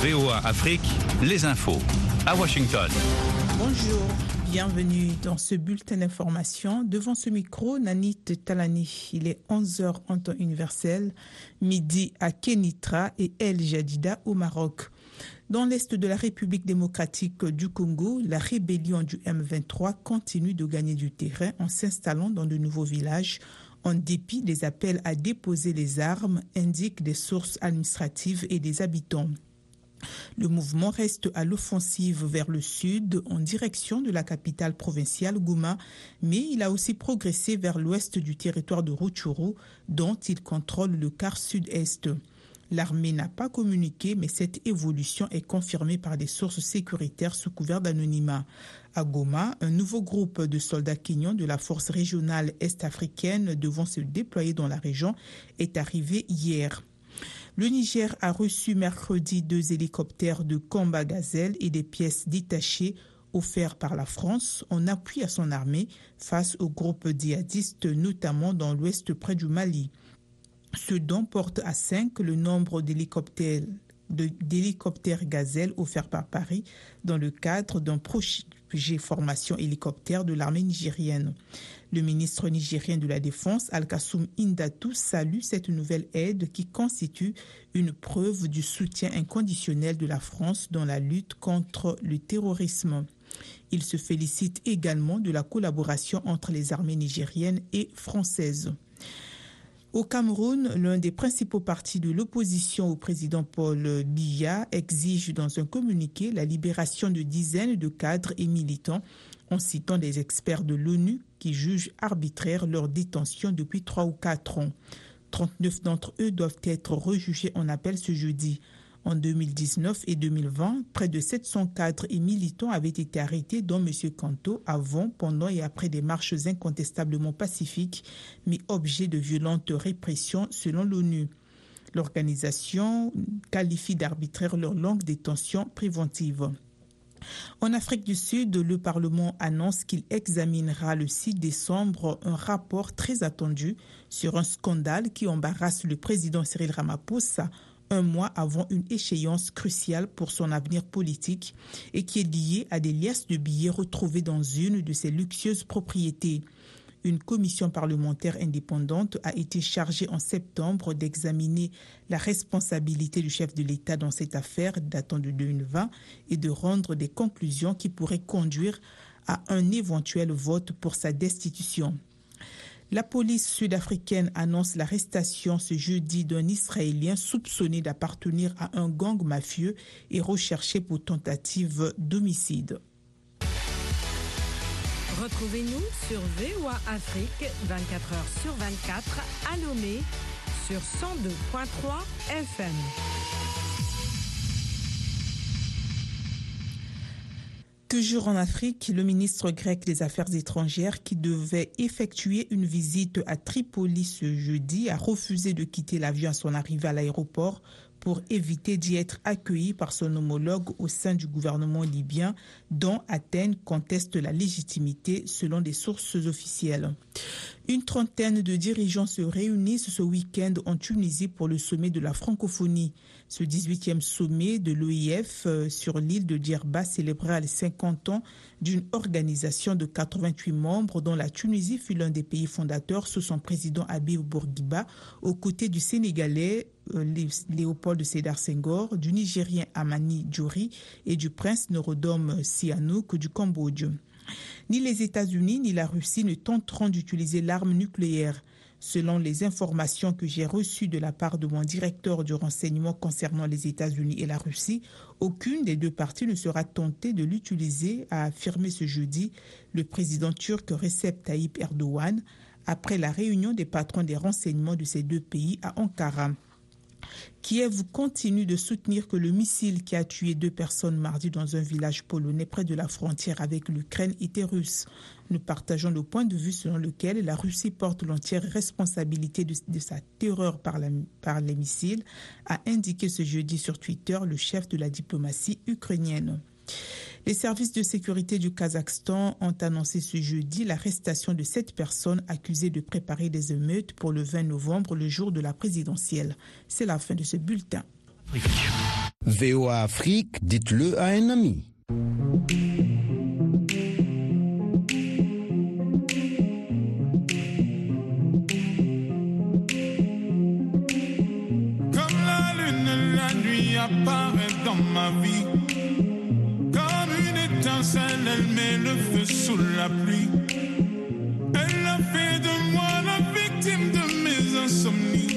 VOA Afrique, les infos à Washington. Bonjour, bienvenue dans ce bulletin d'information. Devant ce micro, Nanit Talani. Il est 11h en temps universel, midi à Kenitra et El Jadida au Maroc. Dans l'est de la République démocratique du Congo, la rébellion du M23 continue de gagner du terrain en s'installant dans de nouveaux villages en dépit des appels à déposer les armes, indiquent des sources administratives et des habitants. Le mouvement reste à l'offensive vers le sud en direction de la capitale provinciale Gouma, mais il a aussi progressé vers l'ouest du territoire de Rutshuru dont il contrôle le quart sud-est. L'armée n'a pas communiqué, mais cette évolution est confirmée par des sources sécuritaires sous couvert d'anonymat. À Goma, un nouveau groupe de soldats kenyans de la force régionale est-africaine devant se déployer dans la région est arrivé hier. Le Niger a reçu mercredi deux hélicoptères de combat gazelle et des pièces détachées offerts par la France en appui à son armée face aux groupes djihadistes, notamment dans l'ouest près du Mali. Ce don porte à cinq le nombre d'hélicoptères d'hélicoptères gazelle offerts par Paris dans le cadre d'un projet formation hélicoptère de l'armée nigérienne. Le ministre nigérien de la Défense, Al-Kassoum Indatu, salue cette nouvelle aide qui constitue une preuve du soutien inconditionnel de la France dans la lutte contre le terrorisme. Il se félicite également de la collaboration entre les armées nigériennes et françaises. Au Cameroun, l'un des principaux partis de l'opposition au président Paul Biya exige dans un communiqué la libération de dizaines de cadres et militants en citant des experts de l'ONU qui jugent arbitraire leur détention depuis trois ou quatre ans. 39 d'entre eux doivent être rejugés en appel ce jeudi. En 2019 et 2020, près de 700 cadres et militants avaient été arrêtés, dont M. Kanto, avant, pendant et après des marches incontestablement pacifiques, mais objets de violentes répressions selon l'ONU. L'organisation qualifie d'arbitraire leur longue détention préventive. En Afrique du Sud, le Parlement annonce qu'il examinera le 6 décembre un rapport très attendu sur un scandale qui embarrasse le président Cyril Ramaphosa un mois avant une échéance cruciale pour son avenir politique et qui est liée à des liasses de billets retrouvés dans une de ses luxueuses propriétés. Une commission parlementaire indépendante a été chargée en septembre d'examiner la responsabilité du chef de l'État dans cette affaire datant de 2020 et de rendre des conclusions qui pourraient conduire à un éventuel vote pour sa destitution. La police sud-africaine annonce l'arrestation ce jeudi d'un Israélien soupçonné d'appartenir à un gang mafieux et recherché pour tentative d'homicide. Retrouvez-nous sur VOA Afrique 24 h sur 24 à Lomé sur 102.3 FM. Toujours en Afrique, le ministre grec des Affaires étrangères qui devait effectuer une visite à Tripoli ce jeudi a refusé de quitter l'avion à son arrivée à l'aéroport pour éviter d'y être accueilli par son homologue au sein du gouvernement libyen, dont Athènes conteste la légitimité selon des sources officielles. Une trentaine de dirigeants se réunissent ce week-end en Tunisie pour le sommet de la francophonie. Ce 18e sommet de l'OIF euh, sur l'île de Djerba célébrera les 50 ans d'une organisation de 88 membres dont la Tunisie fut l'un des pays fondateurs sous son président Habib Bourguiba aux côtés du Sénégalais euh, Léopold Sédar Senghor, du Nigérien Amani Djouri et du prince Norodom Sihanouk du Cambodge. Ni les États-Unis ni la Russie ne tenteront d'utiliser l'arme nucléaire. Selon les informations que j'ai reçues de la part de mon directeur du renseignement concernant les États-Unis et la Russie, aucune des deux parties ne sera tentée de l'utiliser, a affirmé ce jeudi le président turc Recep Tayyip Erdogan après la réunion des patrons des renseignements de ces deux pays à Ankara. Kiev continue de soutenir que le missile qui a tué deux personnes mardi dans un village polonais près de la frontière avec l'Ukraine était russe. Nous partageons le point de vue selon lequel la Russie porte l'entière responsabilité de, sa terreur par, les missiles, a indiqué ce jeudi sur Twitter le chef de la diplomatie ukrainienne. Les services de sécurité du Kazakhstan ont annoncé ce jeudi l'arrestation de sept personnes accusées de préparer des émeutes pour le 20 novembre, le jour de la présidentielle. C'est la fin de ce bulletin. VOA Afrique, dites-le à un ami. Comme la lune, la nuit apparaît dans ma vie. Elle met le feu sous la pluie. Elle a fait de moi la victime de mes insomnies.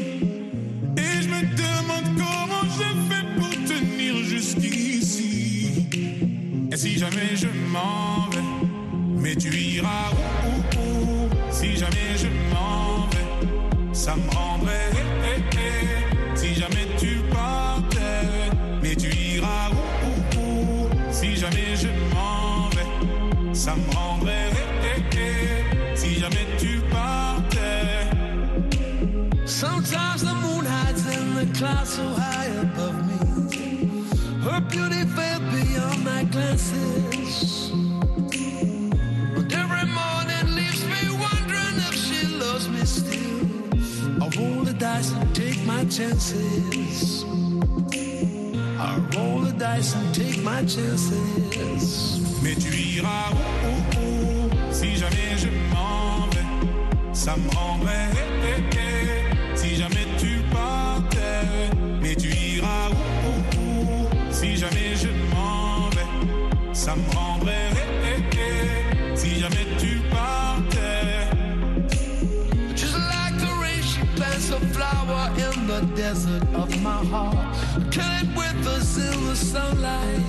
Et je me demande comment je fais pour tenir jusqu'ici. Et si jamais je m'en vais, mais tu iras où, où, où? Si jamais je m'en vais, ça me rendrait. eh, eh, eh. Si jamais tu partais, mais tu iras ça me rendrait. eh, eh, eh. Si jamais tu partais. Sometimes the moon hides in the clouds so high above me. Her beauty fell beyond my glances. But every morning leaves me wondering if she loves me still. I roll the dice and take my chances. I roll the dice and take my chances. Mais tu iras où, où, où Si jamais je m'en vais, ça me rendrait. eh, eh, eh. Si jamais tu partais, mais tu iras où, où, où Si jamais je m'en vais, ça me rendrait. Si jamais tu partais. Just like the rain, she plants a flower in the desert of my heart. Silver sunlight.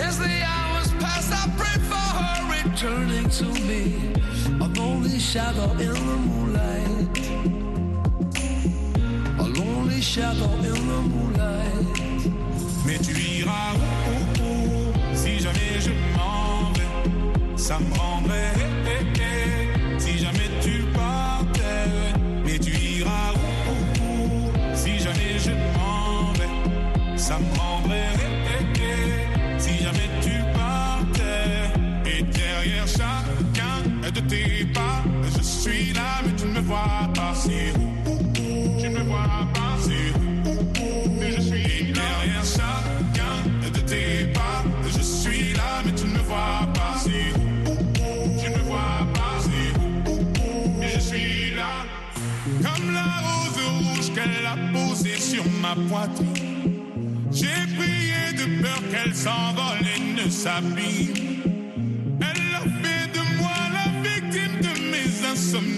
As the hours pass, I pray for her returning to me. A lonely shadow in the moonlight. A lonely shadow in the moonlight. Mais tu iras où, Si jamais je m'en vais, ça me rendrait. eh, eh, eh. Si jamais tu partais, vois pas. C'est où, où, où Tu ne vois je suis derrière chacun de tes pas. Je suis là, mais tu ne me vois pas. C'est où, où, où Tu ne me vois pas. C'est où, où, où Mais je suis là. Comme la rose rouge qu'elle a posée sur ma poitrine. J'ai prié de peur qu'elle s'envole et ne s'abîme. Elle a fait de moi la victime de mes insomnies.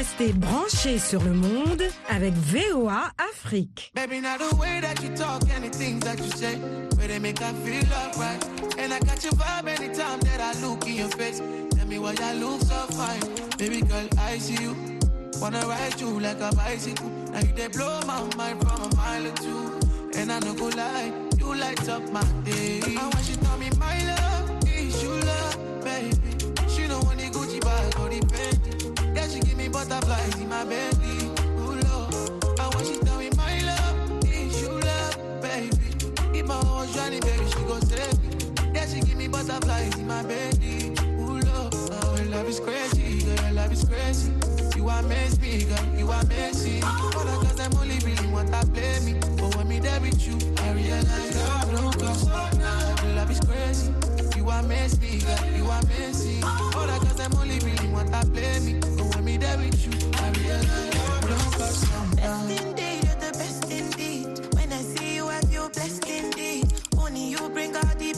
Restez branchés sur le monde avec VOA Afrique. Baby, now the way that you talk and the things that you say, where they make I feel alright. And I got your vibe anytime that I look in your face. Tell me why I look so fine. Baby girl, I see you. Wanna ride you like a bicycle. Now you they blow my mind from a mile or two. And I no go lie, you light up my day. Tell me my love, give me butterflies in my belly.